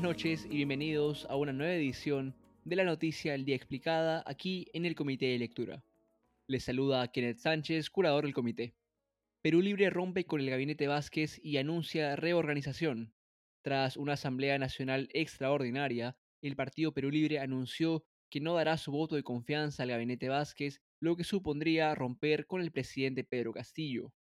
Buenas noches y bienvenidos a una nueva edición de la noticia del día explicada aquí en el Comité de Lectura. Les saluda Kenneth Sánchez, curador del comité. Perú Libre rompe con el gabinete Vázquez y anuncia reorganización. Tras una Asamblea Nacional extraordinaria, el Partido Perú Libre anunció que no dará su voto de confianza al gabinete Vázquez, lo que supondría romper con el presidente Pedro Castillo.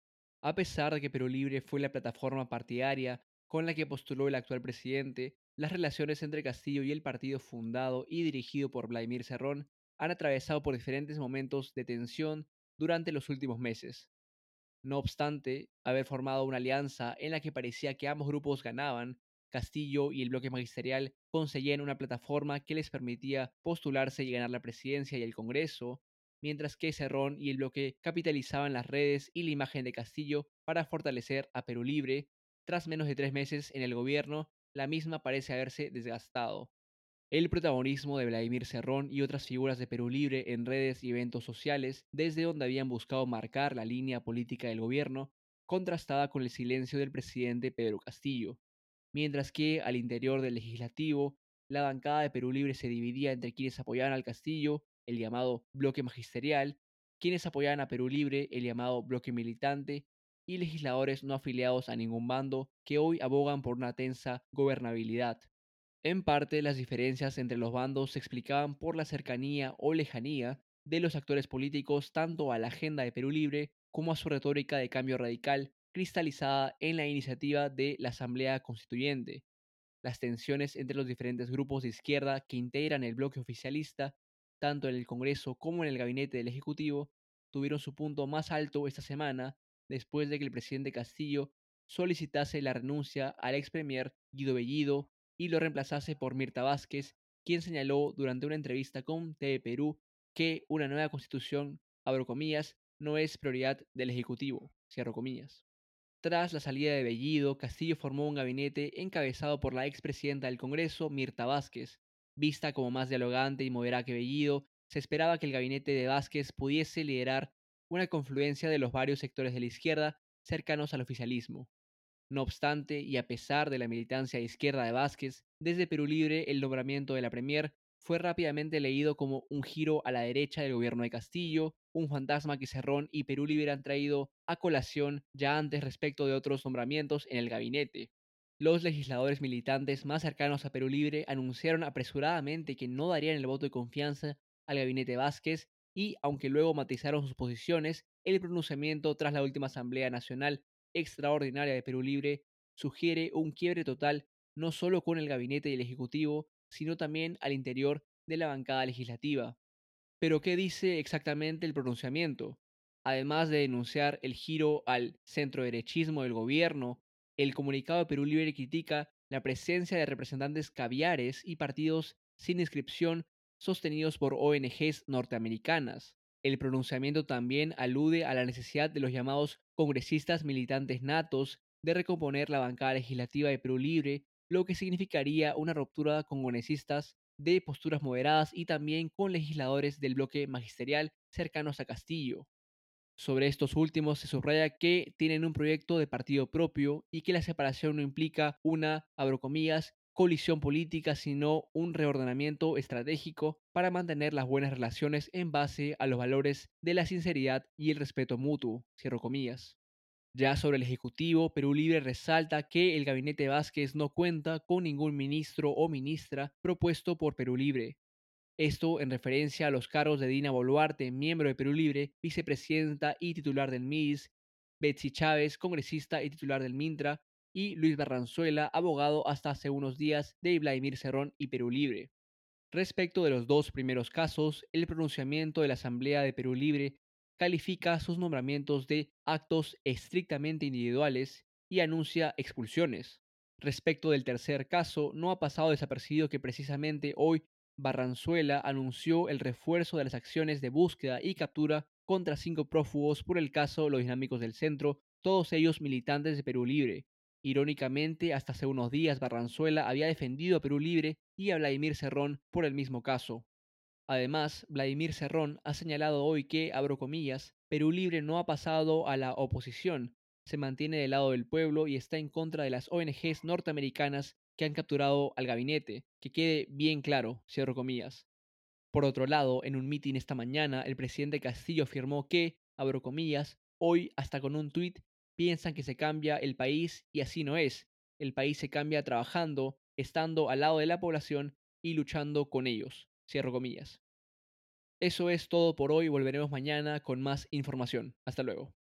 A pesar de que Perú Libre fue la plataforma partidaria con la que postuló el actual presidente, las relaciones entre Castillo y el partido fundado y dirigido por Vladimir Cerrón han atravesado por diferentes momentos de tensión durante los últimos meses. No obstante haber formado una alianza en la que parecía que ambos grupos ganaban, Castillo y el bloque magisterial conseguían una plataforma que les permitía postularse y ganar la presidencia y el Congreso, mientras que Cerrón y el bloque capitalizaban las redes y la imagen de Castillo para fortalecer a Perú Libre, tras menos de tres meses en el gobierno, la misma parece haberse desgastado. El protagonismo de Vladimir Cerrón y otras figuras de Perú Libre en redes y eventos sociales, desde donde habían buscado marcar la línea política del gobierno, contrastaba con el silencio del presidente Pedro Castillo. Mientras que al interior del legislativo, la bancada de Perú Libre se dividía entre quienes apoyaban al Castillo, el llamado bloque magisterial, quienes apoyaban a Perú Libre, el llamado bloque militante, y legisladores no afiliados a ningún bando que hoy abogan por una tensa gobernabilidad. En parte, las diferencias entre los bandos se explicaban por la cercanía o lejanía de los actores políticos tanto a la agenda de Perú Libre como a su retórica de cambio radical cristalizada en la iniciativa de la Asamblea Constituyente. Las tensiones entre los diferentes grupos de izquierda que integran el bloque oficialista, tanto en el Congreso como en el gabinete del Ejecutivo, tuvieron su punto más alto esta semana después de que el presidente Castillo solicitase la renuncia al ex premier Guido Bellido y lo reemplazase por Mirta Vázquez, quien señaló durante una entrevista con TV Perú que una nueva constitución, abro comillas, no es prioridad del Ejecutivo, cierro comillas. Tras la salida de Bellido, Castillo formó un gabinete encabezado por la expresidenta del Congreso, Mirta Vázquez. Vista como más dialogante y moderada que Bellido, se esperaba que el gabinete de Vázquez pudiese liderar una confluencia de los varios sectores de la izquierda cercanos al oficialismo. No obstante, y a pesar de la militancia de izquierda de Vázquez, desde Perú Libre el nombramiento de la Premier fue rápidamente leído como un giro a la derecha del gobierno de Castillo, un fantasma que Cerrón y Perú Libre han traído a colación ya antes respecto de otros nombramientos en el gabinete. Los legisladores militantes más cercanos a Perú Libre anunciaron apresuradamente que no darían el voto de confianza al gabinete Vázquez y, aunque luego matizaron sus posiciones, el pronunciamiento tras la última Asamblea Nacional Extraordinaria de Perú Libre sugiere un quiebre total no solo con el gabinete y el Ejecutivo, sino también al interior de la bancada legislativa. Pero ¿qué dice exactamente el pronunciamiento? Además de denunciar el giro al centroderechismo del gobierno, el comunicado de Perú Libre critica la presencia de representantes caviares y partidos sin inscripción sostenidos por ONGs norteamericanas. El pronunciamiento también alude a la necesidad de los llamados congresistas militantes natos de recomponer la bancada legislativa de Perú Libre, lo que significaría una ruptura con congresistas de posturas moderadas y también con legisladores del bloque magisterial cercanos a Castillo. Sobre estos últimos se subraya que tienen un proyecto de partido propio y que la separación no implica una, abro colisión política, sino un reordenamiento estratégico para mantener las buenas relaciones en base a los valores de la sinceridad y el respeto mutuo. Cierro comillas. Ya sobre el Ejecutivo, Perú Libre resalta que el gabinete Vázquez no cuenta con ningún ministro o ministra propuesto por Perú Libre. Esto en referencia a los cargos de Dina Boluarte, miembro de Perú Libre, vicepresidenta y titular del MIS, Betsy Chávez, congresista y titular del Mintra, y Luis Barranzuela, abogado hasta hace unos días de Vladimir Cerrón y Perú Libre. Respecto de los dos primeros casos, el pronunciamiento de la Asamblea de Perú Libre califica sus nombramientos de actos estrictamente individuales y anuncia expulsiones. Respecto del tercer caso, no ha pasado desapercibido que precisamente hoy Barranzuela anunció el refuerzo de las acciones de búsqueda y captura contra cinco prófugos por el caso Los Dinámicos del Centro, todos ellos militantes de Perú Libre, Irónicamente, hasta hace unos días Barranzuela había defendido a Perú Libre y a Vladimir Cerrón por el mismo caso. Además, Vladimir Cerrón ha señalado hoy que, abro comillas, Perú Libre no ha pasado a la oposición, se mantiene del lado del pueblo y está en contra de las ONGs norteamericanas que han capturado al gabinete, que quede bien claro, cierro comillas. Por otro lado, en un mitin esta mañana, el presidente Castillo afirmó que, abro comillas, hoy hasta con un tuit piensan que se cambia el país y así no es. El país se cambia trabajando, estando al lado de la población y luchando con ellos. Cierro comillas. Eso es todo por hoy, volveremos mañana con más información. Hasta luego.